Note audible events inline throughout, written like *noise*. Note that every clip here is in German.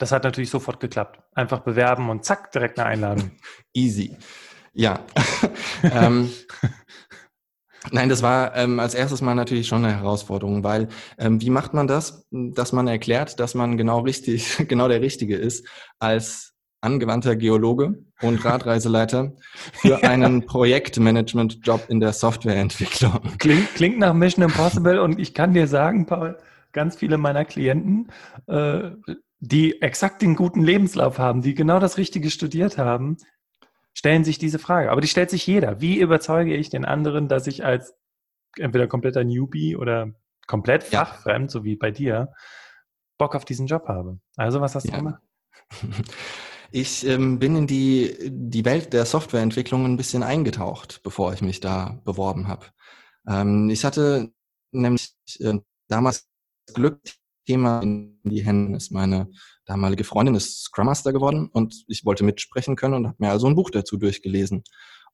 das hat natürlich sofort geklappt. Einfach bewerben und zack, direkt eine Einladung. *laughs* Easy. Ja. *laughs* ähm, nein, das war ähm, als erstes mal natürlich schon eine Herausforderung, weil ähm, wie macht man das, dass man erklärt, dass man genau richtig, *laughs* genau der Richtige ist als angewandter Geologe und Radreiseleiter für einen Projektmanagement-Job in der Softwareentwicklung. Klingt, klingt nach Mission Impossible und ich kann dir sagen, Paul, ganz viele meiner Klienten, äh, die exakt den guten Lebenslauf haben, die genau das Richtige studiert haben, stellen sich diese Frage. Aber die stellt sich jeder. Wie überzeuge ich den anderen, dass ich als entweder kompletter Newbie oder komplett fachfremd, ja. so wie bei dir, Bock auf diesen Job habe? Also was hast du ja. gemacht? *laughs* Ich ähm, bin in die, die Welt der Softwareentwicklung ein bisschen eingetaucht, bevor ich mich da beworben habe. Ähm, ich hatte nämlich äh, damals Glück, Thema in die Hände ist. Meine damalige Freundin ist Scrum Master geworden und ich wollte mitsprechen können und habe mir also ein Buch dazu durchgelesen.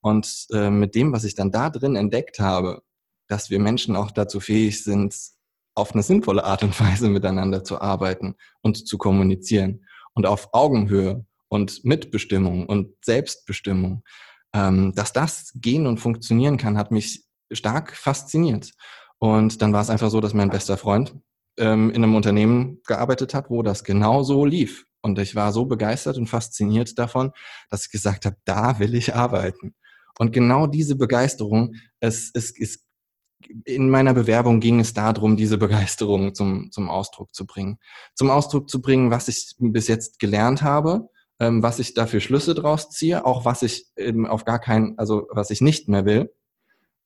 Und äh, mit dem, was ich dann da drin entdeckt habe, dass wir Menschen auch dazu fähig sind, auf eine sinnvolle Art und Weise miteinander zu arbeiten und zu kommunizieren und auf Augenhöhe und Mitbestimmung und Selbstbestimmung, ähm, dass das gehen und funktionieren kann, hat mich stark fasziniert. Und dann war es einfach so, dass mein bester Freund ähm, in einem Unternehmen gearbeitet hat, wo das genau so lief. Und ich war so begeistert und fasziniert davon, dass ich gesagt habe, da will ich arbeiten. Und genau diese Begeisterung, es, es, es in meiner Bewerbung ging es darum, diese Begeisterung zum, zum Ausdruck zu bringen. Zum Ausdruck zu bringen, was ich bis jetzt gelernt habe, ähm, was ich dafür Schlüsse draus ziehe, auch was ich eben auf gar keinen, also was ich nicht mehr will.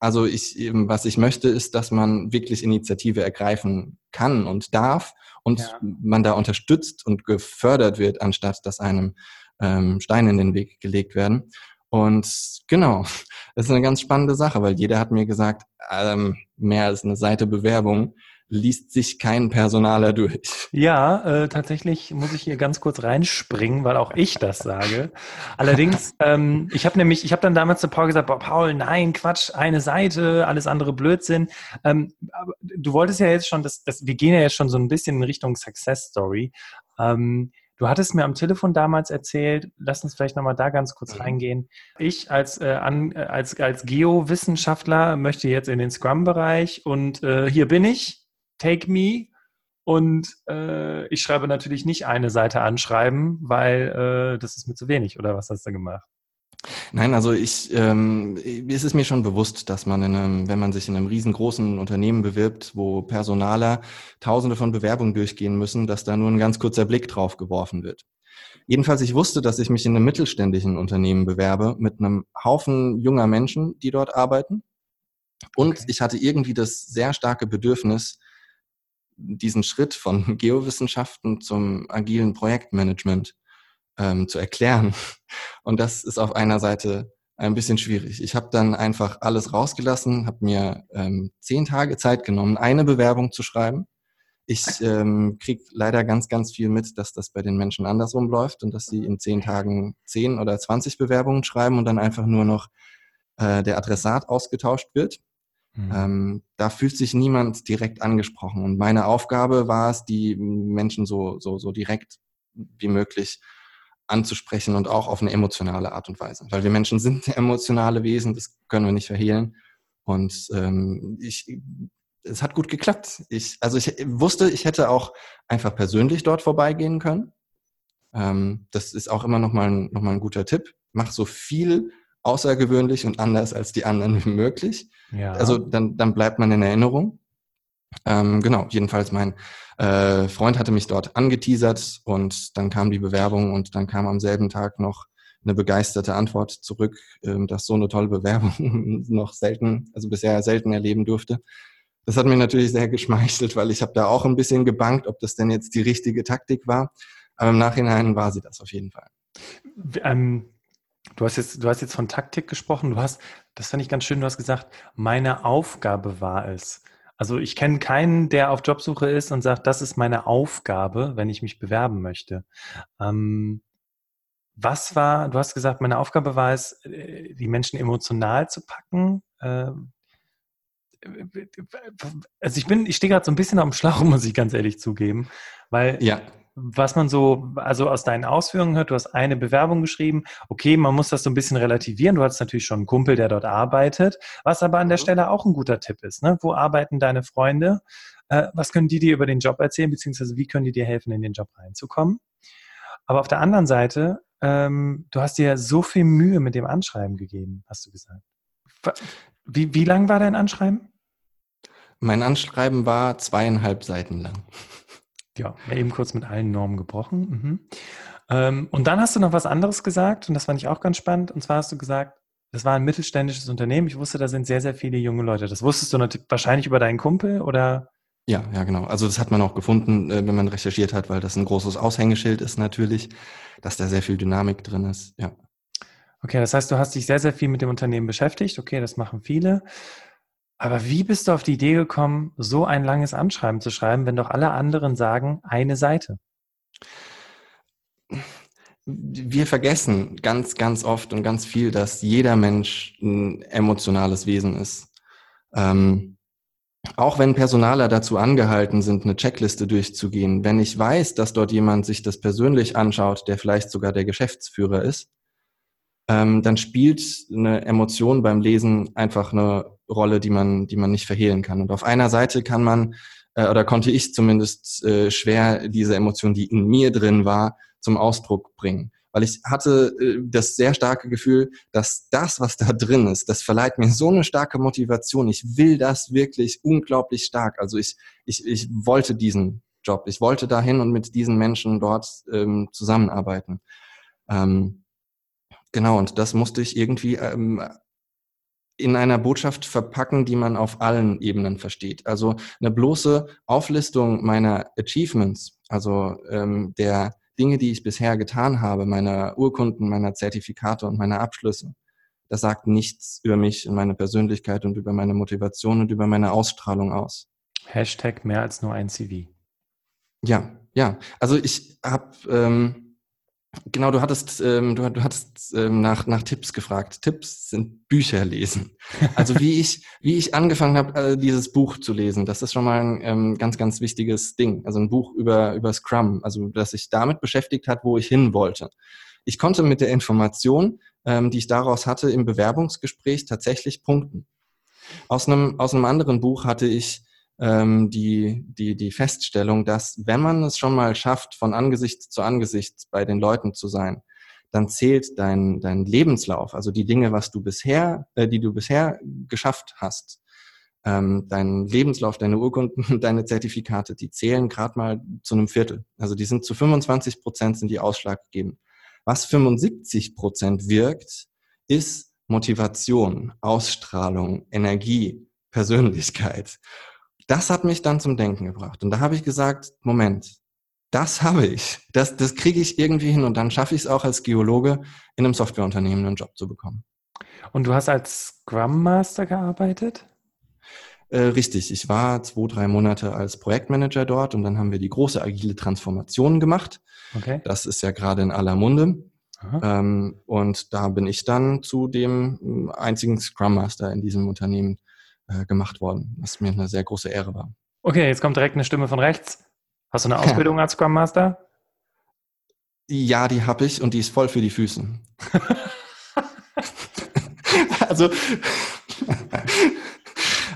Also ich eben, was ich möchte, ist, dass man wirklich Initiative ergreifen kann und darf und ja. man da unterstützt und gefördert wird, anstatt dass einem ähm, Steine in den Weg gelegt werden. Und genau, *laughs* das ist eine ganz spannende Sache, weil jeder hat mir gesagt, ähm, mehr als eine Seite Bewerbung liest sich kein Personaler durch. Ja, äh, tatsächlich muss ich hier ganz kurz reinspringen, weil auch ich das sage. Allerdings, ähm, ich habe nämlich, ich habe dann damals zu Paul gesagt, boah, Paul, nein, Quatsch, eine Seite, alles andere Blödsinn. Ähm, du wolltest ja jetzt schon, das, das, wir gehen ja jetzt schon so ein bisschen in Richtung Success Story. Ähm, Du hattest mir am Telefon damals erzählt, lass uns vielleicht nochmal da ganz kurz mhm. reingehen. Ich als, äh, an, äh, als, als Geowissenschaftler möchte jetzt in den Scrum-Bereich und äh, hier bin ich Take Me. Und äh, ich schreibe natürlich nicht eine Seite anschreiben, weil äh, das ist mir zu wenig. Oder was hast du gemacht? Nein, also ich, ähm, es ist mir schon bewusst, dass man in einem, wenn man sich in einem riesengroßen Unternehmen bewirbt, wo Personaler Tausende von Bewerbungen durchgehen müssen, dass da nur ein ganz kurzer Blick drauf geworfen wird. Jedenfalls, ich wusste, dass ich mich in einem mittelständischen Unternehmen bewerbe mit einem Haufen junger Menschen, die dort arbeiten. Und okay. ich hatte irgendwie das sehr starke Bedürfnis, diesen Schritt von *laughs* Geowissenschaften zum agilen Projektmanagement ähm, zu erklären. *laughs* Und das ist auf einer Seite ein bisschen schwierig. Ich habe dann einfach alles rausgelassen, habe mir ähm, zehn Tage Zeit genommen, eine Bewerbung zu schreiben. Ich ähm, kriege leider ganz, ganz viel mit, dass das bei den Menschen andersrum läuft und dass sie in zehn Tagen zehn oder zwanzig Bewerbungen schreiben und dann einfach nur noch äh, der Adressat ausgetauscht wird. Mhm. Ähm, da fühlt sich niemand direkt angesprochen. Und meine Aufgabe war es, die Menschen so, so, so direkt wie möglich anzusprechen und auch auf eine emotionale Art und Weise. Weil wir Menschen sind *laughs* emotionale Wesen, das können wir nicht verhehlen. Und ähm, ich, es hat gut geklappt. Ich, also ich wusste, ich hätte auch einfach persönlich dort vorbeigehen können. Ähm, das ist auch immer noch mal, ein, noch mal ein guter Tipp. Mach so viel außergewöhnlich und anders als die anderen wie *laughs* möglich. Ja. Also dann, dann bleibt man in Erinnerung. Ähm, genau, jedenfalls mein äh, Freund hatte mich dort angeteasert und dann kam die Bewerbung und dann kam am selben Tag noch eine begeisterte Antwort zurück, ähm, dass so eine tolle Bewerbung *laughs* noch selten, also bisher selten erleben durfte. Das hat mir natürlich sehr geschmeichelt, weil ich habe da auch ein bisschen gebankt, ob das denn jetzt die richtige Taktik war. Aber im Nachhinein war sie das auf jeden Fall. Ähm, Du hast jetzt, du hast jetzt von Taktik gesprochen. Du hast, das fand ich ganz schön, du hast gesagt, meine Aufgabe war es. Also ich kenne keinen, der auf Jobsuche ist und sagt, das ist meine Aufgabe, wenn ich mich bewerben möchte. Ähm, was war, du hast gesagt, meine Aufgabe war es, äh, die Menschen emotional zu packen. Ähm, also ich bin, ich stehe gerade so ein bisschen dem Schlauch, *laughs* muss ich ganz ehrlich zugeben, weil ja. Was man so, also aus deinen Ausführungen hört, du hast eine Bewerbung geschrieben. Okay, man muss das so ein bisschen relativieren. Du hast natürlich schon einen Kumpel, der dort arbeitet, was aber an der mhm. Stelle auch ein guter Tipp ist. Ne? Wo arbeiten deine Freunde? Äh, was können die dir über den Job erzählen, beziehungsweise wie können die dir helfen, in den Job reinzukommen? Aber auf der anderen Seite, ähm, du hast dir so viel Mühe mit dem Anschreiben gegeben, hast du gesagt. Wie, wie lang war dein Anschreiben? Mein Anschreiben war zweieinhalb Seiten lang. Ja, eben kurz mit allen Normen gebrochen. Mhm. Ähm, und dann hast du noch was anderes gesagt und das fand ich auch ganz spannend. Und zwar hast du gesagt, das war ein mittelständisches Unternehmen. Ich wusste, da sind sehr, sehr viele junge Leute. Das wusstest du natürlich wahrscheinlich über deinen Kumpel oder? Ja, ja, genau. Also das hat man auch gefunden, äh, wenn man recherchiert hat, weil das ein großes Aushängeschild ist natürlich, dass da sehr viel Dynamik drin ist. Ja. Okay, das heißt, du hast dich sehr, sehr viel mit dem Unternehmen beschäftigt. Okay, das machen viele. Aber wie bist du auf die Idee gekommen, so ein langes Anschreiben zu schreiben, wenn doch alle anderen sagen, eine Seite? Wir vergessen ganz, ganz oft und ganz viel, dass jeder Mensch ein emotionales Wesen ist. Ähm, auch wenn Personaler dazu angehalten sind, eine Checkliste durchzugehen, wenn ich weiß, dass dort jemand sich das persönlich anschaut, der vielleicht sogar der Geschäftsführer ist, ähm, dann spielt eine Emotion beim Lesen einfach eine Rolle, die man, die man nicht verhehlen kann. Und auf einer Seite kann man, äh, oder konnte ich zumindest äh, schwer diese Emotion, die in mir drin war, zum Ausdruck bringen. Weil ich hatte äh, das sehr starke Gefühl, dass das, was da drin ist, das verleiht mir so eine starke Motivation. Ich will das wirklich unglaublich stark. Also ich, ich, ich wollte diesen Job. Ich wollte dahin und mit diesen Menschen dort ähm, zusammenarbeiten. Ähm, Genau, und das musste ich irgendwie ähm, in einer Botschaft verpacken, die man auf allen Ebenen versteht. Also eine bloße Auflistung meiner Achievements, also ähm, der Dinge, die ich bisher getan habe, meiner Urkunden, meiner Zertifikate und meiner Abschlüsse, das sagt nichts über mich und meine Persönlichkeit und über meine Motivation und über meine Ausstrahlung aus. Hashtag mehr als nur ein CV. Ja, ja. Also ich habe ähm, Genau, du hattest, ähm, du, du hattest ähm, nach, nach Tipps gefragt. Tipps sind Bücher lesen. *laughs* Also wie ich, wie ich angefangen habe, äh, dieses Buch zu lesen, das ist schon mal ein ähm, ganz, ganz wichtiges Ding. Also ein Buch über, über Scrum, also das sich damit beschäftigt hat, wo ich hin wollte. Ich konnte mit der Information, ähm, die ich daraus hatte, im Bewerbungsgespräch tatsächlich punkten. Aus einem, aus einem anderen Buch hatte ich ähm, die, die, die Feststellung, dass wenn man es schon mal schafft, von Angesicht zu Angesicht bei den Leuten zu sein, dann zählt dein, dein Lebenslauf, also die Dinge, was du bisher, äh, die du bisher geschafft hast, ähm, dein Lebenslauf, deine Urkunden, *laughs* deine Zertifikate, die zählen gerade mal zu einem Viertel. Also die sind zu 25 Prozent sind die ausschlaggebend. Was 75 Prozent wirkt, ist Motivation, Ausstrahlung, Energie, Persönlichkeit. Das hat mich dann zum Denken gebracht. Und da habe ich gesagt, Moment, das habe ich. Das, das kriege ich irgendwie hin und dann schaffe ich es auch als Geologe in einem Softwareunternehmen einen Job zu bekommen. Und du hast als Scrum Master gearbeitet? Äh, richtig, ich war zwei, drei Monate als Projektmanager dort und dann haben wir die große agile Transformation gemacht. Okay. Das ist ja gerade in aller Munde. Ähm, und da bin ich dann zu dem einzigen Scrum Master in diesem Unternehmen äh, gemacht worden, was mir eine sehr große Ehre war. Okay, jetzt kommt direkt eine Stimme von rechts. Hast du eine *laughs* Ausbildung als Scrum Master? Ja, die habe ich und die ist voll für die Füße. *laughs* also,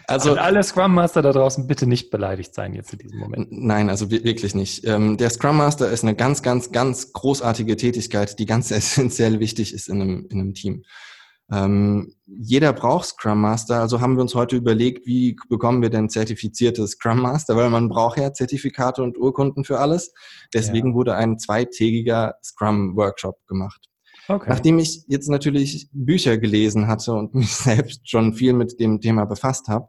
also Und alle Scrum Master da draußen bitte nicht beleidigt sein jetzt in diesem Moment. Nein, also wirklich nicht. Ähm, der Scrum Master ist eine ganz, ganz, ganz großartige Tätigkeit, die ganz *laughs* essentiell wichtig ist in einem, in einem Team. Ähm, jeder braucht Scrum Master, also haben wir uns heute überlegt, wie bekommen wir denn zertifizierte Scrum Master, weil man braucht ja Zertifikate und Urkunden für alles. Deswegen ja. wurde ein zweitägiger Scrum Workshop gemacht. Okay. Nachdem ich jetzt natürlich Bücher gelesen hatte und *laughs* mich selbst schon viel mit dem Thema befasst habe,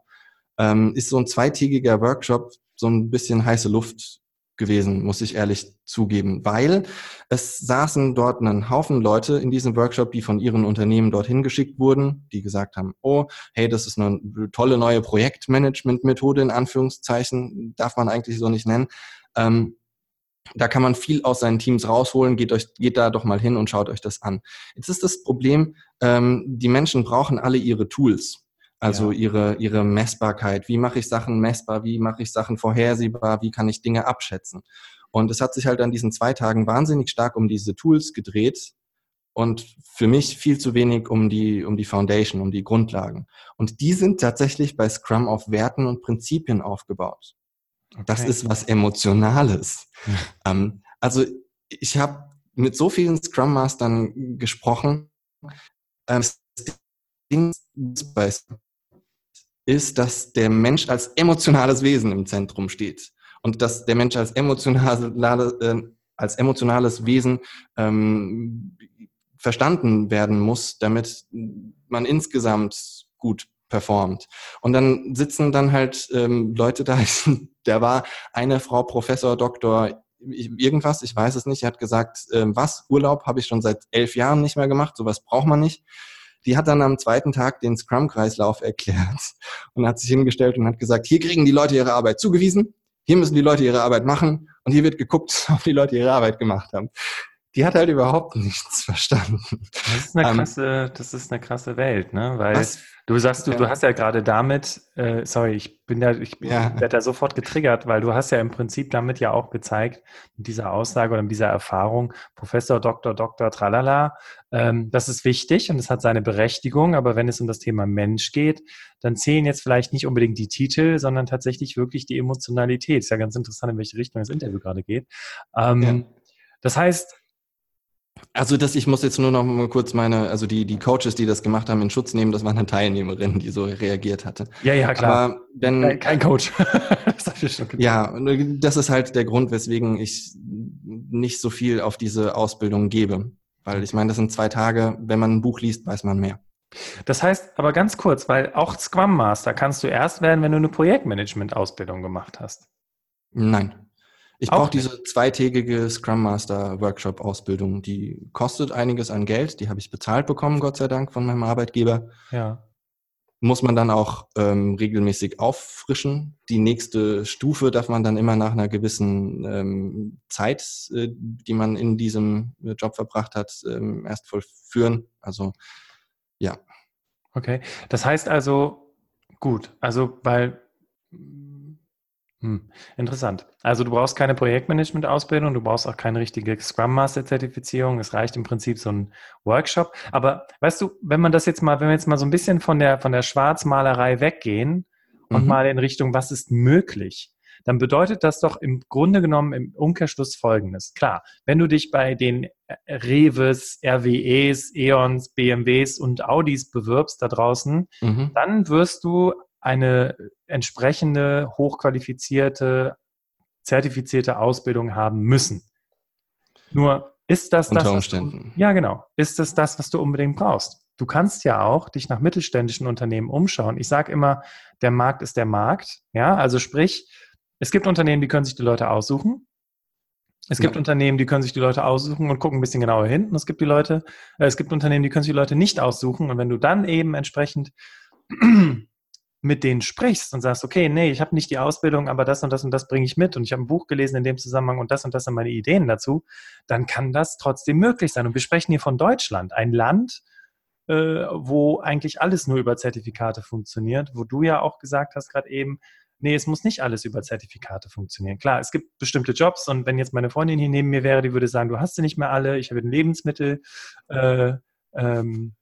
ähm, ist so ein zweitägiger Workshop so ein bisschen heiße Luft gewesen, muss ich ehrlich zugeben, weil es saßen dort einen Haufen Leute in diesem Workshop, die von ihren Unternehmen dorthin geschickt wurden, die gesagt haben, oh, hey, das ist eine tolle neue Projektmanagement-Methode, in Anführungszeichen, darf man eigentlich so nicht nennen. Ähm, da kann man viel aus seinen Teams rausholen. Geht euch, geht da doch mal hin und schaut euch das an. Jetzt ist das Problem, ähm, die Menschen brauchen alle ihre Tools. Also ja. ihre, ihre Messbarkeit. Wie mache ich Sachen messbar? Wie mache ich Sachen vorhersehbar? Wie kann ich Dinge abschätzen? Und es hat sich halt an diesen zwei Tagen wahnsinnig stark um diese Tools gedreht und für mich viel zu wenig um die, um die Foundation, um die Grundlagen. Und die sind tatsächlich bei Scrum auf Werten und Prinzipien aufgebaut. Okay. Das ist was Emotionales. *laughs* ähm, also ich habe mit so vielen Scrum Mastern gesprochen. Ähm, Ding ist, dass der Mensch als emotionales Wesen im Zentrum steht und dass der Mensch als, emotionale, äh, als emotionales Wesen ähm, verstanden werden muss, damit man insgesamt gut performt. Und dann sitzen dann halt ähm, Leute da, *laughs* der war eine Frau Professor, Doktor, irgendwas, ich weiß es nicht, hat gesagt, äh, was, Urlaub habe ich schon seit elf Jahren nicht mehr gemacht, sowas braucht man nicht. Die hat dann am zweiten Tag den Scrum-Kreislauf erklärt *laughs* und hat sich hingestellt und hat gesagt, hier kriegen die Leute ihre Arbeit zugewiesen, hier müssen die Leute ihre Arbeit machen und hier wird geguckt, *laughs* ob die Leute ihre Arbeit gemacht haben die hat halt überhaupt *laughs* nichts verstanden. Das ist eine ähm, krasse, das ist eine krasse Welt, ne? Weil was? du sagst, du, du hast ja gerade damit, äh, sorry, ich bin da, ich ja. *laughs* werde da sofort getriggert, weil du hast ja im Prinzip damit ja auch gezeigt, mit dieser Aussage oder mit dieser Erfahrung, Professor, Doktor, Doktor, tralala, ähm, das ist wichtig und es hat seine Berechtigung, aber wenn es um das Thema Mensch geht, dann zählen jetzt vielleicht nicht unbedingt die Titel, sondern tatsächlich wirklich die Emotionalität. Ist ja ganz interessant, in welche Richtung das Interview gerade geht. Ähm, ja. Das heißt, also das, ich muss jetzt nur noch mal kurz meine, also die, die Coaches, die das gemacht haben, in Schutz nehmen, das war eine Teilnehmerin, die so reagiert hatte. Ja, ja, klar. Aber wenn, kein, kein Coach. *laughs* das ja, das ist halt der Grund, weswegen ich nicht so viel auf diese Ausbildung gebe. Weil ich meine, das sind zwei Tage, wenn man ein Buch liest, weiß man mehr. Das heißt, aber ganz kurz, weil auch Scrum Master kannst du erst werden, wenn du eine Projektmanagement-Ausbildung gemacht hast. Nein. Ich brauche diese zweitägige Scrum Master Workshop Ausbildung. Die kostet einiges an Geld. Die habe ich bezahlt bekommen, Gott sei Dank, von meinem Arbeitgeber. Ja. Muss man dann auch ähm, regelmäßig auffrischen. Die nächste Stufe darf man dann immer nach einer gewissen ähm, Zeit, äh, die man in diesem Job verbracht hat, ähm, erst vollführen. Also ja. Okay. Das heißt also, gut, also weil hm, interessant. Also du brauchst keine Projektmanagement-Ausbildung, du brauchst auch keine richtige Scrum Master-Zertifizierung. Es reicht im Prinzip so ein Workshop. Aber weißt du, wenn man das jetzt mal, wenn wir jetzt mal so ein bisschen von der von der Schwarzmalerei weggehen und mhm. mal in Richtung, was ist möglich, dann bedeutet das doch im Grunde genommen im Umkehrschluss Folgendes. Klar, wenn du dich bei den Reves, RWEs, E.ONs, BMWs und Audis bewirbst da draußen, mhm. dann wirst du eine entsprechende, hochqualifizierte, zertifizierte Ausbildung haben müssen. Nur ist das Unter das? Umständen. Du, ja, genau. Ist das das, was du unbedingt brauchst? Du kannst ja auch dich nach mittelständischen Unternehmen umschauen. Ich sage immer, der Markt ist der Markt. Ja, also sprich, es gibt Unternehmen, die können sich die Leute aussuchen. Es gibt ja. Unternehmen, die können sich die Leute aussuchen und gucken ein bisschen genauer hin. Und es gibt die Leute, äh, es gibt Unternehmen, die können sich die Leute nicht aussuchen. Und wenn du dann eben entsprechend mit denen sprichst und sagst, okay, nee, ich habe nicht die Ausbildung, aber das und das und das bringe ich mit und ich habe ein Buch gelesen in dem Zusammenhang und das und das sind meine Ideen dazu, dann kann das trotzdem möglich sein. Und wir sprechen hier von Deutschland, ein Land, äh, wo eigentlich alles nur über Zertifikate funktioniert, wo du ja auch gesagt hast gerade eben, nee, es muss nicht alles über Zertifikate funktionieren. Klar, es gibt bestimmte Jobs und wenn jetzt meine Freundin hier neben mir wäre, die würde sagen, du hast sie nicht mehr alle, ich habe ein Lebensmittel, äh, ähm,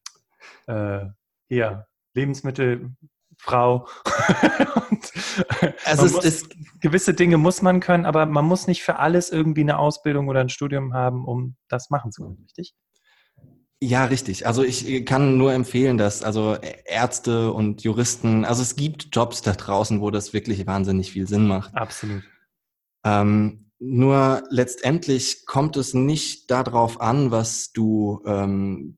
äh, hier, Lebensmittel, Frau. *laughs* also es, muss, es, gewisse Dinge muss man können, aber man muss nicht für alles irgendwie eine Ausbildung oder ein Studium haben, um das machen zu können, richtig? Ja, richtig. Also ich kann nur empfehlen, dass also Ärzte und Juristen, also es gibt Jobs da draußen, wo das wirklich wahnsinnig viel Sinn macht. Absolut. Ähm, nur letztendlich kommt es nicht darauf an, was du ähm,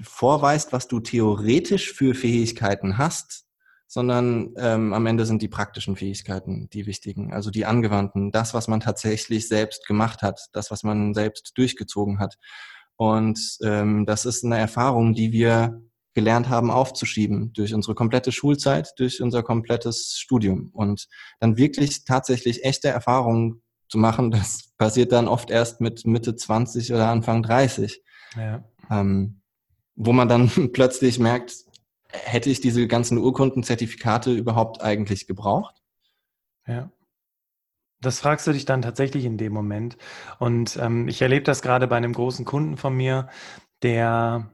vorweist, was du theoretisch für Fähigkeiten hast, sondern ähm, am Ende sind die praktischen Fähigkeiten die wichtigen, also die angewandten, das, was man tatsächlich selbst gemacht hat, das, was man selbst durchgezogen hat. Und ähm, das ist eine Erfahrung, die wir gelernt haben aufzuschieben durch unsere komplette Schulzeit, durch unser komplettes Studium. Und dann wirklich tatsächlich echte Erfahrungen zu machen, *laughs* das passiert dann oft erst mit Mitte 20 oder Anfang 30. Ja. Ähm, wo man dann *laughs* plötzlich merkt, hätte ich diese ganzen Urkundenzertifikate überhaupt eigentlich gebraucht? Ja. Das fragst du dich dann tatsächlich in dem Moment. Und ähm, ich erlebe das gerade bei einem großen Kunden von mir, der,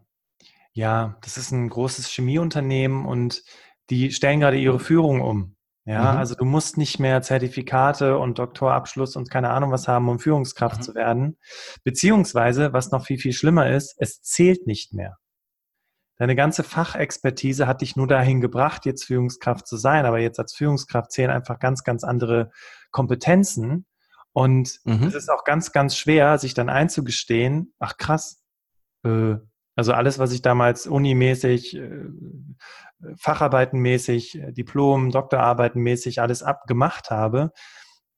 ja, das ist ein großes Chemieunternehmen und die stellen gerade ihre Führung um. Ja, mhm. also du musst nicht mehr Zertifikate und Doktorabschluss und keine Ahnung was haben, um Führungskraft mhm. zu werden. Beziehungsweise, was noch viel, viel schlimmer ist, es zählt nicht mehr. Deine ganze Fachexpertise hat dich nur dahin gebracht, jetzt Führungskraft zu sein, aber jetzt als Führungskraft zählen einfach ganz, ganz andere Kompetenzen. Und mhm. es ist auch ganz, ganz schwer, sich dann einzugestehen, ach krass, äh, also alles, was ich damals unimäßig, äh, Facharbeitenmäßig, Diplom, Doktorarbeitenmäßig alles abgemacht habe,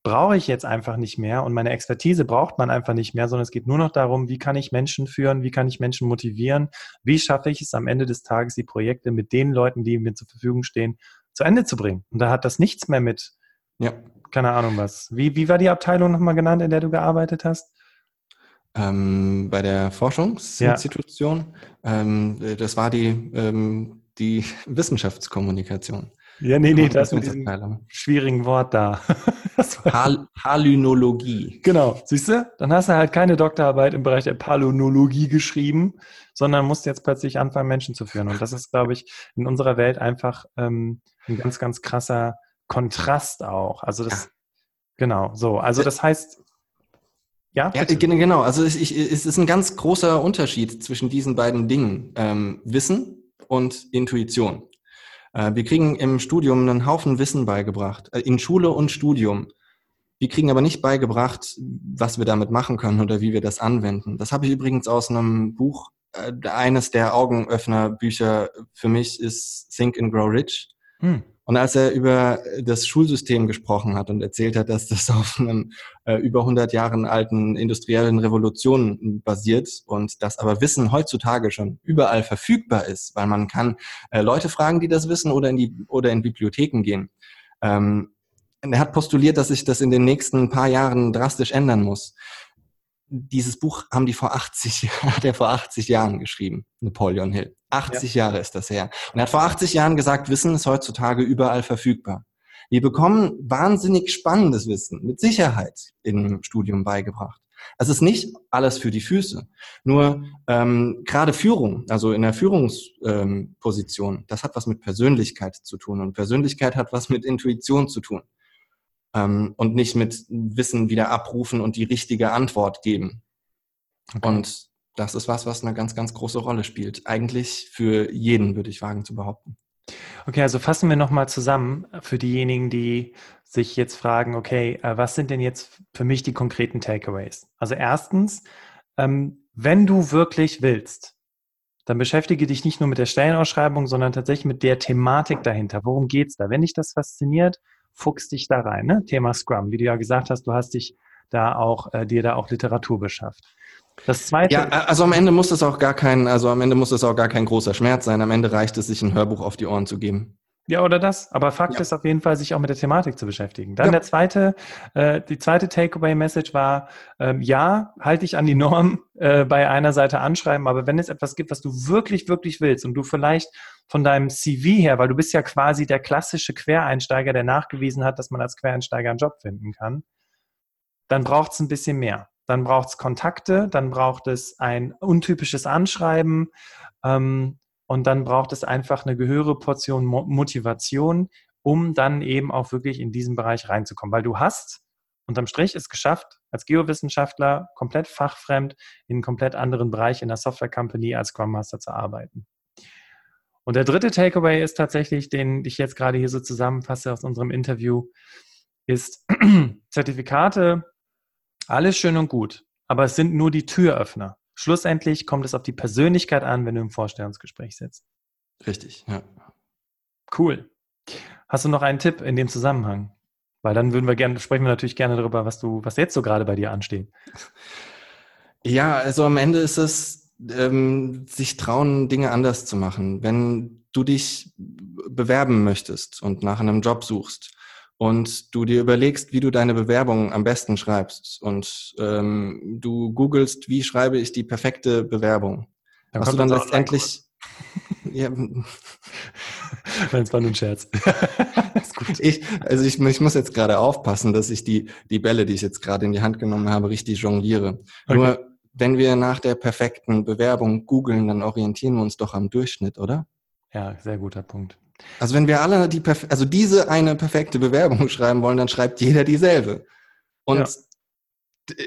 brauche ich jetzt einfach nicht mehr und meine Expertise braucht man einfach nicht mehr, sondern es geht nur noch darum, wie kann ich Menschen führen, wie kann ich Menschen motivieren, wie schaffe ich es am Ende des Tages, die Projekte mit den Leuten, die mir zur Verfügung stehen, zu Ende zu bringen. Und da hat das nichts mehr mit, ja. keine Ahnung was. Wie, wie war die Abteilung nochmal genannt, in der du gearbeitet hast? Ähm, bei der Forschungsinstitution. Ja. Ähm, das war die, ähm, die *laughs* Wissenschaftskommunikation. Ja, nee, nee, das mit diesem schwierigen Wort da. *laughs* Hal Halynologie. Genau, siehst du? Dann hast du halt keine Doktorarbeit im Bereich der Palynologie geschrieben, sondern musst jetzt plötzlich anfangen, Menschen zu führen. Und das ist, glaube ich, in unserer Welt einfach ähm, ein ganz, ganz krasser Kontrast auch. Also das, ja. genau, so. Also das heißt, ja, ja, genau. Also es, ich, es, ist ein ganz großer Unterschied zwischen diesen beiden Dingen. Ähm, Wissen und Intuition. Äh, wir kriegen im Studium einen Haufen Wissen beigebracht, äh, in Schule und Studium. Wir kriegen aber nicht beigebracht, was wir damit machen können oder wie wir das anwenden. Das habe ich übrigens aus einem Buch, äh, eines der Augenöffnerbücher für mich ist Think and Grow Rich. Hm. Und als er über das Schulsystem gesprochen hat und erzählt hat, dass das *laughs* auf einem äh, über 100 Jahren alten industriellen Revolution basiert und dass aber Wissen heutzutage schon überall verfügbar ist, weil man kann äh, Leute fragen, die das wissen oder in die oder in Bibliotheken gehen. Ähm, er hat postuliert, dass sich das in den nächsten paar Jahren drastisch ändern muss dieses Buch haben die vor 80, *laughs* hat er vor 80 Jahren geschrieben, Napoleon Hill. 80 ja. Jahre ist das her. Und er hat vor 80 Jahren gesagt, Wissen ist heutzutage überall verfügbar. Wir bekommen wahnsinnig spannendes Wissen, mit Sicherheit im Studium beigebracht. Es ist nicht alles für die Füße. Nur ähm, gerade Führung, also in der Führungsposition, ähm, das hat was mit Persönlichkeit zu tun. Und Persönlichkeit hat was mit Intuition zu tun ähm, und nicht mit Wissen wieder abrufen und die richtige Antwort geben. Okay. Und das ist was, was eine ganz, ganz große Rolle spielt. Eigentlich für jeden, würde ich wagen zu behaupten. Okay, also fassen wir nochmal zusammen für diejenigen, die sich jetzt fragen, okay, äh, was sind denn jetzt für mich die konkreten Takeaways? Also erstens, ähm, wenn du wirklich willst, dann beschäftige dich nicht nur mit der Stellenausschreibung, sondern tatsächlich mit der Thematik dahinter. Worum geht's da? Wenn dich das fasziniert, fuchs dich da rein. Ne? Thema Scrum, wie du ja gesagt hast, du hast dich da auch, äh, dir da auch Literatur beschafft. Das zweite. Ja, also am Ende muss es auch gar kein, also am Ende muss es auch gar kein großer Schmerz sein. Am Ende reicht es, sich ein Hörbuch auf die Ohren zu geben. Ja, oder das. Aber Fakt ja. ist auf jeden Fall, sich auch mit der Thematik zu beschäftigen. Dann ja. der zweite, äh, die zweite Takeaway-Message war, ähm, ja, halte dich an die Norm äh, bei einer Seite anschreiben, aber wenn es etwas gibt, was du wirklich, wirklich willst und du vielleicht von deinem CV her, weil du bist ja quasi der klassische Quereinsteiger, der nachgewiesen hat, dass man als Quereinsteiger einen Job finden kann, dann braucht es ein bisschen mehr. Dann braucht es Kontakte, dann braucht es ein untypisches Anschreiben, ähm, und dann braucht es einfach eine gehöre Portion Motivation, um dann eben auch wirklich in diesen Bereich reinzukommen. Weil du hast unterm Strich es geschafft, als Geowissenschaftler komplett fachfremd in einem komplett anderen Bereich in der Software Company als Scrum Master zu arbeiten. Und der dritte Takeaway ist tatsächlich, den ich jetzt gerade hier so zusammenfasse aus unserem Interview, ist *clears throat* Zertifikate, alles schön und gut, aber es sind nur die Türöffner. Schlussendlich kommt es auf die Persönlichkeit an, wenn du im Vorstellungsgespräch sitzt. Richtig, ja. Cool. Hast du noch einen Tipp in dem Zusammenhang? Weil dann würden wir gerne, sprechen wir natürlich gerne darüber, was du, was jetzt so gerade bei dir ansteht. *laughs* Ja, also am Ende ist es, ähm, sich trauen, Dinge anders zu machen. Wenn du dich bewerben möchtest und nach einem Job suchst, und du dir überlegst, wie du deine Bewerbung am besten schreibst und ähm, du googelst, wie schreibe ich die perfekte Bewerbung, dann was du dann letztendlich *laughs* ja, *laughs* Nein, es war nur ein Scherz. *laughs* ich, also ich, ich, muss jetzt gerade aufpassen, dass ich die, die Bälle, die ich jetzt gerade in die Hand genommen habe, richtig jongliere. Okay. Nur wenn wir nach der perfekten Bewerbung googeln, dann orientieren wir uns doch am Durchschnitt, oder? Ja, sehr guter Punkt. Also wenn wir alle die also diese eine perfekte Bewerbung *laughs* schreiben wollen, dann schreibt jeder dieselbe. Und ja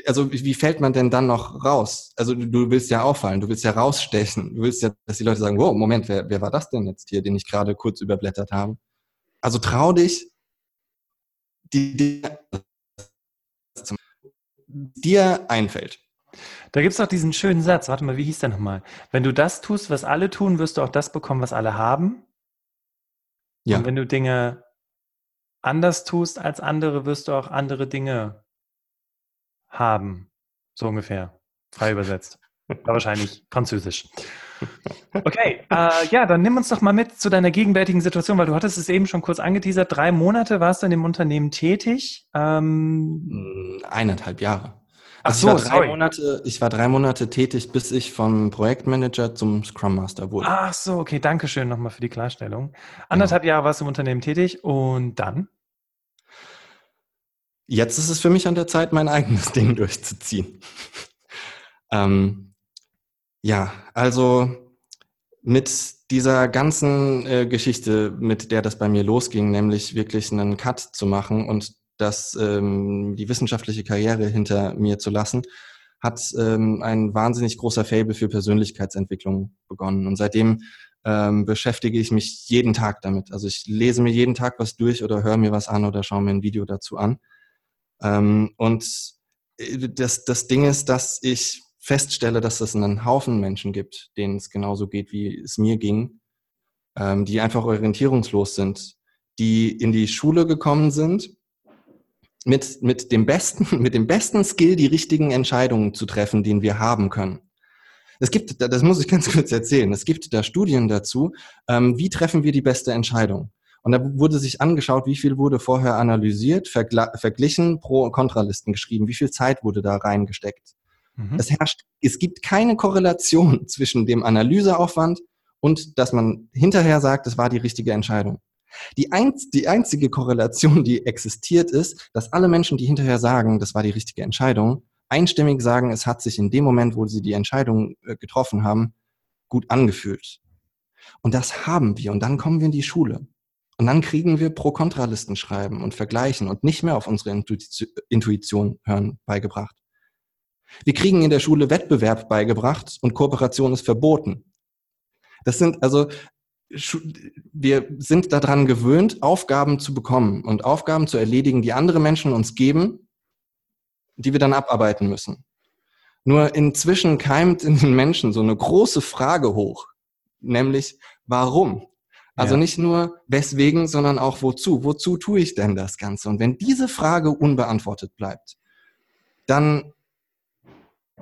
also wie fällt man denn dann noch raus? Also du, willst ja auffallen, du willst ja rausstechen, du willst ja, dass die Leute sagen, wow, Moment, wer, wer war das denn jetzt hier, den ich gerade kurz überblättert habe? Also trau dich, die dir einfällt. Da gibt es doch diesen schönen Satz, warte mal, wie hieß der nochmal? Wenn du das tust, was alle tun, wirst du auch das bekommen, was alle haben. Ja. Und wenn du Dinge anders tust als andere, wirst du auch andere Dinge haben. So ungefähr. Frei übersetzt. War wahrscheinlich Französisch. Okay, äh, ja, dann nimm uns doch mal mit zu deiner gegenwärtigen Situation, weil du hattest es eben schon kurz angeteasert. Drei Monate warst du in dem Unternehmen tätig. Ähm, hm, Eineinhalb Jahre. Ach also so, ich war, drei Monate, ich war drei Monate tätig, bis ich vom Projektmanager zum Scrum Master wurde. Ach so, okay, danke schön nochmal für die Klarstellung. Anderthalb genau. Jahre warst du im Unternehmen tätig und dann? Jetzt ist es für mich an der Zeit, mein eigenes *laughs* Ding durchzuziehen. ähm, ja, also mit dieser ganzen äh, Geschichte, mit der das bei mir losging, nämlich wirklich einen Cut zu machen und das, ähm, die wissenschaftliche Karriere hinter mir zu lassen, hat ähm, ein wahnsinnig großer Fable für Persönlichkeitsentwicklung begonnen. Und seitdem ähm, beschäftige ich mich jeden Tag damit. Also ich lese mir jeden Tag was durch oder höre mir was an oder schaue mir ein Video dazu an. Ähm, und äh, das, das Ding ist, dass ich feststelle, dass es einen Haufen Menschen gibt, denen es genauso geht, wie es mir ging, ähm, die einfach orientierungslos sind, die in die Schule gekommen sind, mit, mit, dem besten, *laughs* mit dem besten Skill die richtigen Entscheidungen zu treffen, den wir haben können. Es gibt, das muss ich ganz *laughs* kurz erzählen, es gibt da Studien dazu, ähm, wie treffen wir die beste Entscheidung. Und da wurde sich angeschaut, wie viel wurde vorher analysiert, verglichen, Pro- und Kontralisten geschrieben, wie viel Zeit wurde da reingesteckt. Mhm. Es herrscht, es gibt keine Korrelation *laughs* zwischen dem Analyseaufwand und dass man hinterher sagt, es war die richtige Entscheidung. Die, einz die einzige Korrelation, die existiert, ist, dass alle Menschen, die hinterher sagen, das war die richtige Entscheidung, einstimmig sagen, es hat sich in dem Moment, wo sie die Entscheidung äh, getroffen haben, gut angefühlt. Und das haben wir. Und dann kommen wir in die Schule. Und dann kriegen wir Pro-Kontralisten schreiben und vergleichen und nicht mehr auf unsere Intuition hören beigebracht. Wir kriegen in der Schule Wettbewerb beigebracht und Kooperation ist verboten. Das sind also, wir sind daran gewöhnt, Aufgaben zu bekommen und Aufgaben zu erledigen, die andere Menschen uns geben, die wir dann abarbeiten müssen. Nur inzwischen keimt in den Menschen so eine große Frage hoch, nämlich warum? Also ja. nicht nur weswegen, sondern auch wozu. Wozu tue ich denn das Ganze? Und wenn diese Frage unbeantwortet bleibt, dann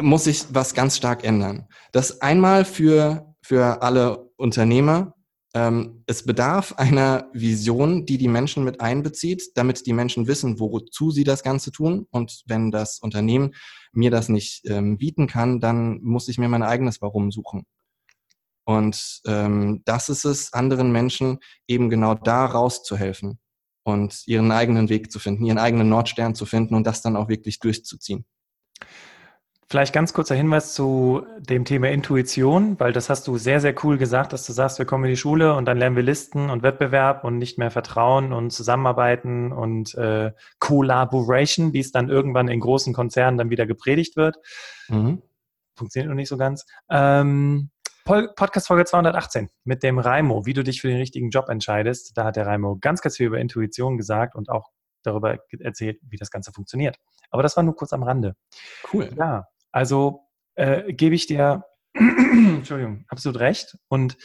muss ich was ganz stark ändern. Das einmal für, für alle Unternehmer. Ähm, es bedarf einer Vision, die die Menschen mit einbezieht, damit die Menschen wissen, wozu sie das Ganze tun. Und wenn das Unternehmen mir das nicht ähm, bieten kann, dann muss ich mir mein eigenes Warum suchen. Und ähm, das ist es, anderen Menschen eben genau da rauszuhelfen und ihren eigenen Weg zu finden, ihren eigenen Nordstern zu finden und das dann auch wirklich durchzuziehen. Vielleicht ganz kurzer Hinweis zu dem Thema Intuition, weil das hast du sehr, sehr cool gesagt, dass du sagst, wir kommen in die Schule und dann lernen wir Listen und Wettbewerb und nicht mehr Vertrauen und Zusammenarbeiten und äh, Collaboration, wie es dann irgendwann in großen Konzernen dann wieder gepredigt wird. Mhm. Funktioniert noch nicht so ganz. Ähm, Podcast Folge 218 mit dem Raimo, wie du dich für den richtigen Job entscheidest. Da hat der Raimo ganz, ganz viel über Intuition gesagt und auch darüber erzählt, wie das Ganze funktioniert. Aber das war nur kurz am Rande. Cool. Ja, also äh, gebe ich dir, *clears throat* Entschuldigung, absolut recht. Und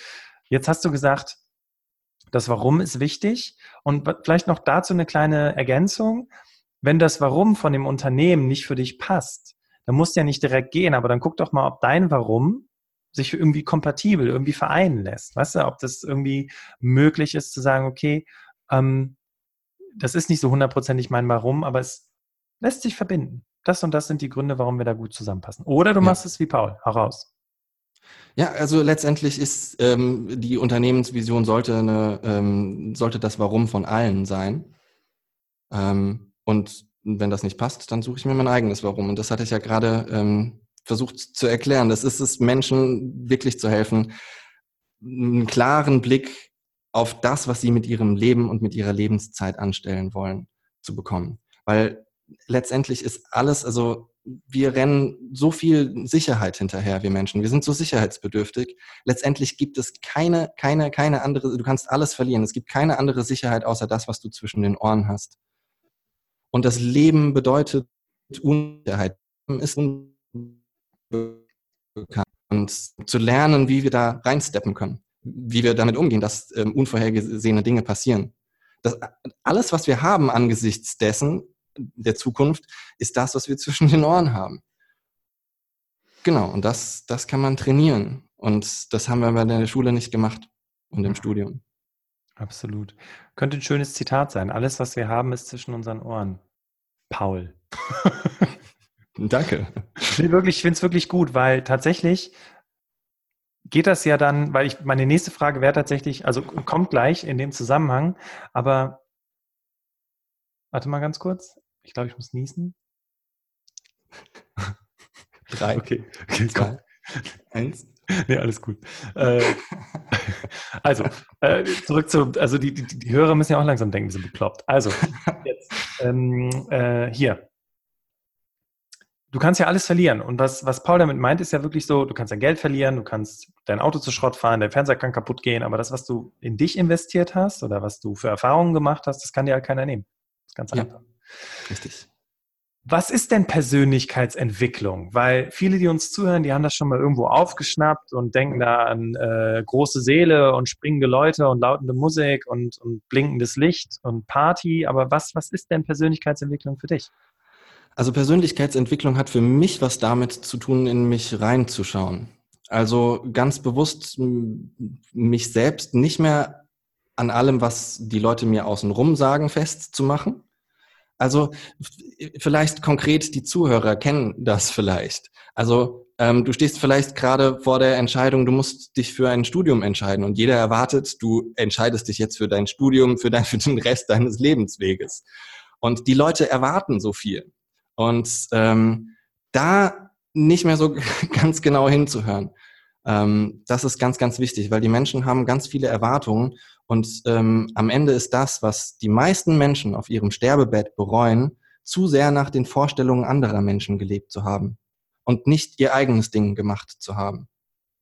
jetzt hast du gesagt, das Warum ist wichtig. Und vielleicht noch dazu eine kleine Ergänzung. Wenn das Warum von dem Unternehmen nicht für dich passt, dann musst du ja nicht direkt gehen, aber dann guck doch mal, ob dein Warum sich irgendwie kompatibel irgendwie vereinen lässt. Weißt du, ob das irgendwie möglich ist zu sagen, okay, ähm, das ist nicht so hundertprozentig mein Warum, aber es lässt sich verbinden. Das und das sind die Gründe, warum wir da gut zusammenpassen. Oder du machst es wie Paul, heraus. Ja, also letztendlich ist ähm, die Unternehmensvision sollte eine, ähm, sollte das Warum von allen sein. Ähm, und wenn das nicht passt, dann suche ich mir mein eigenes Warum. Und das hatte ich ja gerade ähm, versucht zu erklären. Das ist es, Menschen wirklich zu helfen, einen klaren Blick auf das, was sie mit ihrem Leben und mit ihrer Lebenszeit anstellen wollen, zu bekommen. Weil letztendlich ist alles, also wir rennen so viel Sicherheit hinterher, wir Menschen. Wir sind so sicherheitsbedürftig. Letztendlich gibt es keine, keine, keine andere, du kannst alles verlieren. Es gibt keine andere Sicherheit außer das, was du zwischen den Ohren hast. Und das Leben bedeutet Unsicherheit. Ist unbekannt. Und zu lernen, wie wir da reinsteppen können. Wie wir damit umgehen, dass ähm, unvorhergesehene Dinge passieren. Das, alles, was wir haben angesichts dessen, der Zukunft, ist das, was wir zwischen den Ohren haben. Genau, und das, das kann man trainieren. Und das haben wir bei der Schule nicht gemacht und im Studium. Absolut. Könnte ein schönes Zitat sein. Alles, was wir haben, ist zwischen unseren Ohren. Paul. *laughs* Danke. Ich, wirklich, ich finde es wirklich gut, weil tatsächlich geht das ja dann, weil ich meine nächste Frage wäre tatsächlich, also kommt gleich in dem Zusammenhang, aber warte mal ganz kurz. Ich glaube, ich muss niesen. *laughs* Drei. Okay. okay zwei, eins. Nee, alles gut. Äh, *laughs* also, äh, zurück zu, also die, die, die Hörer müssen ja auch langsam denken, die sind bekloppt. Also, *laughs* jetzt, ähm, äh, hier. Du kannst ja alles verlieren. Und was, was Paul damit meint, ist ja wirklich so, du kannst dein Geld verlieren, du kannst dein Auto zu Schrott fahren, dein Fernseher kann kaputt gehen, aber das, was du in dich investiert hast oder was du für Erfahrungen gemacht hast, das kann dir halt keiner nehmen. Das ist ganz Ja. einfach. Richtig. Was ist denn Persönlichkeitsentwicklung? Weil viele, die uns zuhören, die haben das schon mal irgendwo aufgeschnappt und denken da an äh, große Seele und springende Leute und lautende Musik und, und blinkendes Licht und Party. Aber was, was ist denn Persönlichkeitsentwicklung für dich? Also Persönlichkeitsentwicklung hat für mich was damit zu tun, in mich reinzuschauen. Also ganz bewusst mich selbst nicht mehr an allem, was die Leute mir außenrum sagen, festzumachen. Also vielleicht konkret die Zuhörer kennen das vielleicht. Also ähm, du stehst vielleicht gerade vor der Entscheidung, du musst dich für ein Studium entscheiden und jeder erwartet, du entscheidest dich jetzt für dein Studium, für, dein, *laughs* für den Rest deines Lebensweges. Und die Leute erwarten so viel. Und ähm, da nicht mehr so *laughs* ganz genau hinzuhören, ähm, das ist ganz, ganz wichtig, weil die Menschen haben ganz viele Erwartungen und ähm, am Ende ist das, was die meisten Menschen auf ihrem Sterbebett bereuen, zu sehr nach den Vorstellungen anderer Menschen gelebt zu haben und nicht ihr eigenes Ding gemacht zu haben,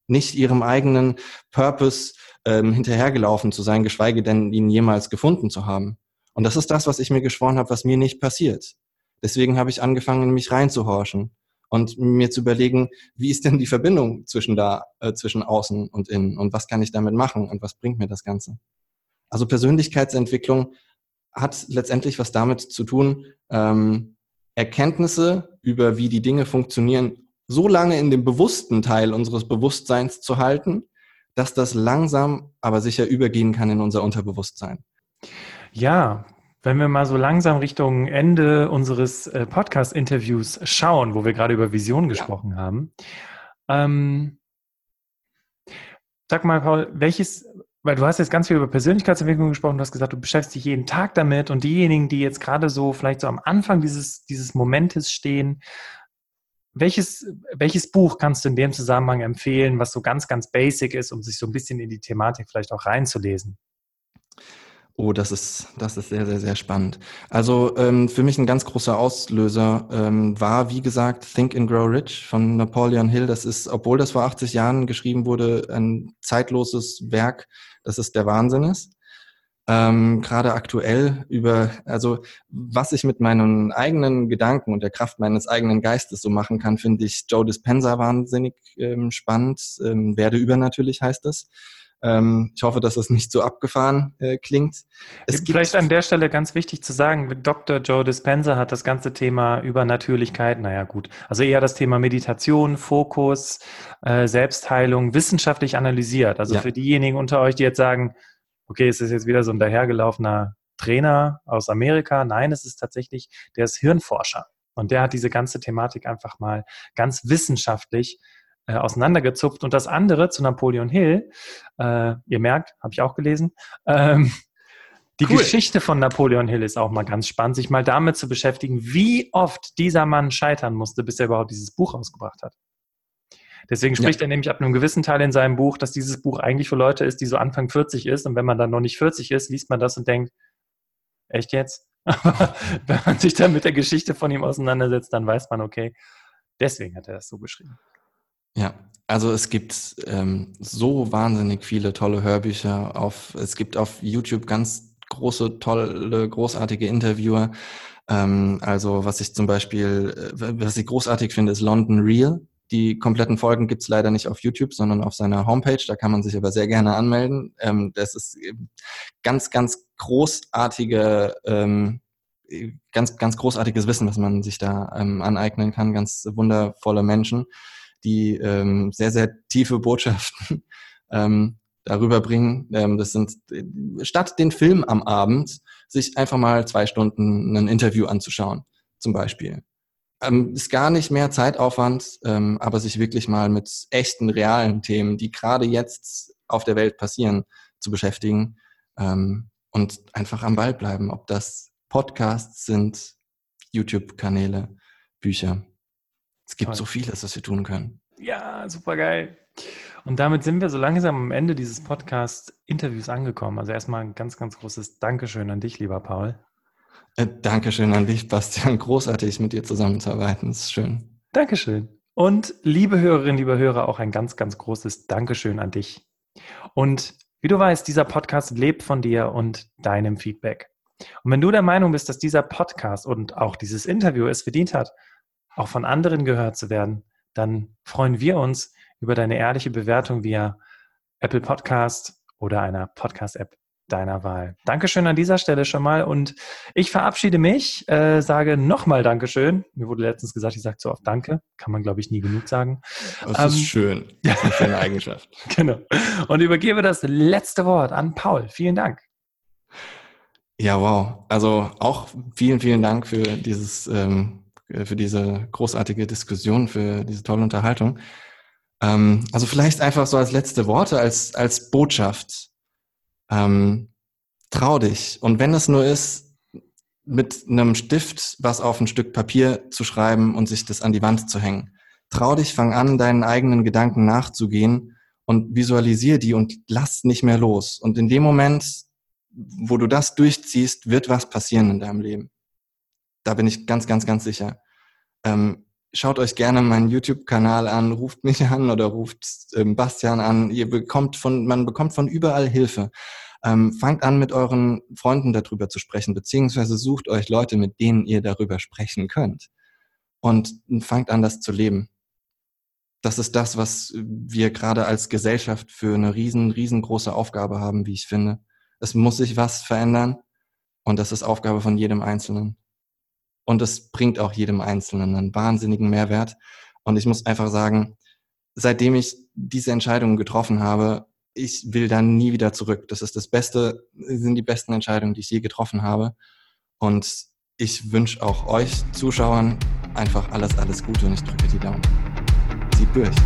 nicht ihrem eigenen Purpose ähm, hinterhergelaufen zu sein, geschweige denn ihn jemals gefunden zu haben. Und das ist das, was ich mir geschworen habe, was mir nicht passiert. Deswegen habe ich angefangen, mich reinzuhorchen und mir zu überlegen, wie ist denn die Verbindung zwischen da, äh, zwischen außen und innen und was kann ich damit machen und was bringt mir das Ganze? Also Persönlichkeitsentwicklung hat letztendlich was damit zu tun, ähm, Erkenntnisse über wie die Dinge funktionieren, so lange in dem bewussten Teil unseres Bewusstseins zu halten, dass das langsam, aber sicher übergehen kann in unser Unterbewusstsein. Ja, wenn wir mal so langsam Richtung Ende unseres äh, Podcast-Interviews schauen, wo wir gerade über Visionen gesprochen haben. Ähm, sag mal, Paul, welches, weil du hast jetzt ganz viel über Persönlichkeitsentwicklung gesprochen, du hast gesagt, du beschäftigst dich jeden Tag damit und diejenigen, die jetzt gerade so vielleicht so am Anfang dieses, dieses Momentes stehen, welches, welches Buch kannst du in dem Zusammenhang empfehlen, was so ganz, ganz basic ist, um sich so ein bisschen in die Thematik vielleicht auch reinzulesen? Oh, das ist, das ist sehr, sehr, sehr spannend. Also ähm, für mich ein ganz großer Auslöser ähm, war, wie gesagt, Think and Grow Rich von Napoleon Hill. Das ist, obwohl das vor 80 Jahren geschrieben wurde, ein zeitloses Werk, das ist der Wahnsinn ist. Ähm, Gerade aktuell über, also was ich mit meinen eigenen Gedanken und der Kraft meines eigenen Geistes so machen kann, finde ich Joe Dispenza wahnsinnig ähm, spannend. Ähm, Werde übernatürlich heißt es. Ähm, ich hoffe, dass es nicht so abgefahren äh, klingt. Es Vielleicht an der Stelle ganz wichtig zu sagen, Dr. Joe Dispenza hat das ganze Thema Übernatürlichkeit, naja gut, also eher das Thema Meditation, Fokus, äh, Selbstheilung wissenschaftlich analysiert. Also Ja. für diejenigen unter euch, die jetzt sagen, okay, es ist jetzt wieder so ein dahergelaufener Trainer aus Amerika. Nein, es ist tatsächlich, der ist Hirnforscher. Und der hat diese ganze Thematik einfach mal ganz wissenschaftlich äh, auseinandergezupft. Und das andere zu Napoleon Hill, äh, ihr merkt, habe ich auch gelesen, ähm, die cool. Geschichte von Napoleon Hill ist auch mal ganz spannend, sich mal damit zu beschäftigen, wie oft dieser Mann scheitern musste, bis er überhaupt dieses Buch rausgebracht hat. Deswegen spricht ja. er nämlich ab einem gewissen Teil in seinem Buch, dass dieses Buch eigentlich für Leute ist, die so Anfang 40 ist. Und wenn man dann noch nicht 40 ist, liest man das und denkt, echt jetzt? *laughs* Aber wenn man sich dann mit der Geschichte von ihm auseinandersetzt, dann weiß man, okay, deswegen hat er das so beschrieben. Ja, also es gibt ähm, so wahnsinnig viele tolle Hörbücher. Auf, es gibt auf YouTube ganz große, tolle, großartige Interviewer. Ähm, also was ich zum Beispiel, äh, was ich großartig finde, ist London Real. Die kompletten Folgen gibt's leider nicht auf YouTube, sondern auf seiner Homepage. Da kann man sich aber sehr gerne anmelden. Ähm, das ist ganz, ganz großartige, ähm, ganz, ganz großartiges Wissen, was man sich da ähm, aneignen kann. Ganz wundervolle Menschen, die ähm, sehr, sehr tiefe Botschaften *laughs* ähm, darüber bringen. Ähm, das sind statt den Film am Abend sich einfach mal zwei Stunden ein Interview anzuschauen, zum Beispiel. Ähm, ist gar nicht mehr Zeitaufwand, ähm, aber sich wirklich mal mit echten, realen Themen, die gerade jetzt auf der Welt passieren, zu beschäftigen ähm, und einfach am Ball bleiben. Ob das Podcasts sind, YouTube-Kanäle, Bücher. Es gibt Toll. so vieles, was wir tun können. Ja, super geil. Und damit sind wir so langsam am Ende dieses Podcast-Interviews angekommen. Also erstmal ein ganz, ganz großes Dankeschön an dich, lieber Paul. Äh, Dankeschön an dich, Bastian. Großartig, mit dir zusammenzuarbeiten. Das ist schön. Dankeschön. Und liebe Hörerinnen, liebe Hörer, auch ein ganz, ganz großes Dankeschön an dich. Und wie du weißt, dieser Podcast lebt von dir und deinem Feedback. Und wenn du der Meinung bist, dass dieser Podcast und auch dieses Interview es verdient hat, auch von anderen gehört zu werden, dann freuen wir uns über deine ehrliche Bewertung via Apple Podcast oder einer Podcast-App deiner Wahl. Dankeschön an dieser Stelle schon mal und ich verabschiede mich, äh, sage nochmal Dankeschön. Mir wurde letztens gesagt, ich sage zu oft Danke. Kann man, glaube ich, nie genug sagen. Das ähm, ist schön. *laughs* Das ist eine schöne Eigenschaft. genau. Und übergebe das letzte Wort an Paul. Vielen Dank. Ja, wow. Also auch vielen, vielen Dank für dieses ähm, äh, für diese großartige Diskussion, für diese tolle Unterhaltung. Ähm, also vielleicht einfach so als letzte Worte, als, als Botschaft. Ähm, trau dich. Und wenn es nur ist, mit einem Stift was auf ein Stück Papier zu schreiben und sich das an die Wand zu hängen. Trau dich, fang an, deinen eigenen Gedanken nachzugehen und visualisier die und lass nicht mehr los. Und in dem Moment, wo du das durchziehst, wird was passieren in deinem Leben. Da bin ich ganz, ganz, ganz sicher. Ähm, schaut euch gerne meinen YouTube-Kanal an, ruft mich an oder ruft ähm, Bastian an. Ihr bekommt von, man bekommt von überall Hilfe. Ähm, fangt an, mit euren Freunden darüber zu sprechen, beziehungsweise sucht euch Leute, mit denen ihr darüber sprechen könnt. Und fangt an, das zu leben. Das ist das, was wir gerade als Gesellschaft für eine riesen, riesengroße Aufgabe haben, wie ich finde. Es muss sich was verändern und das ist Aufgabe von jedem Einzelnen. Und es bringt auch jedem Einzelnen einen wahnsinnigen Mehrwert. Und ich muss einfach sagen, seitdem ich diese Entscheidungen getroffen habe, ich will da nie wieder zurück. Das ist das Beste, sind die besten Entscheidungen, die ich je getroffen habe. Und ich wünsche auch euch Zuschauern einfach alles, alles Gute und ich drücke die Daumen. Zieht durch.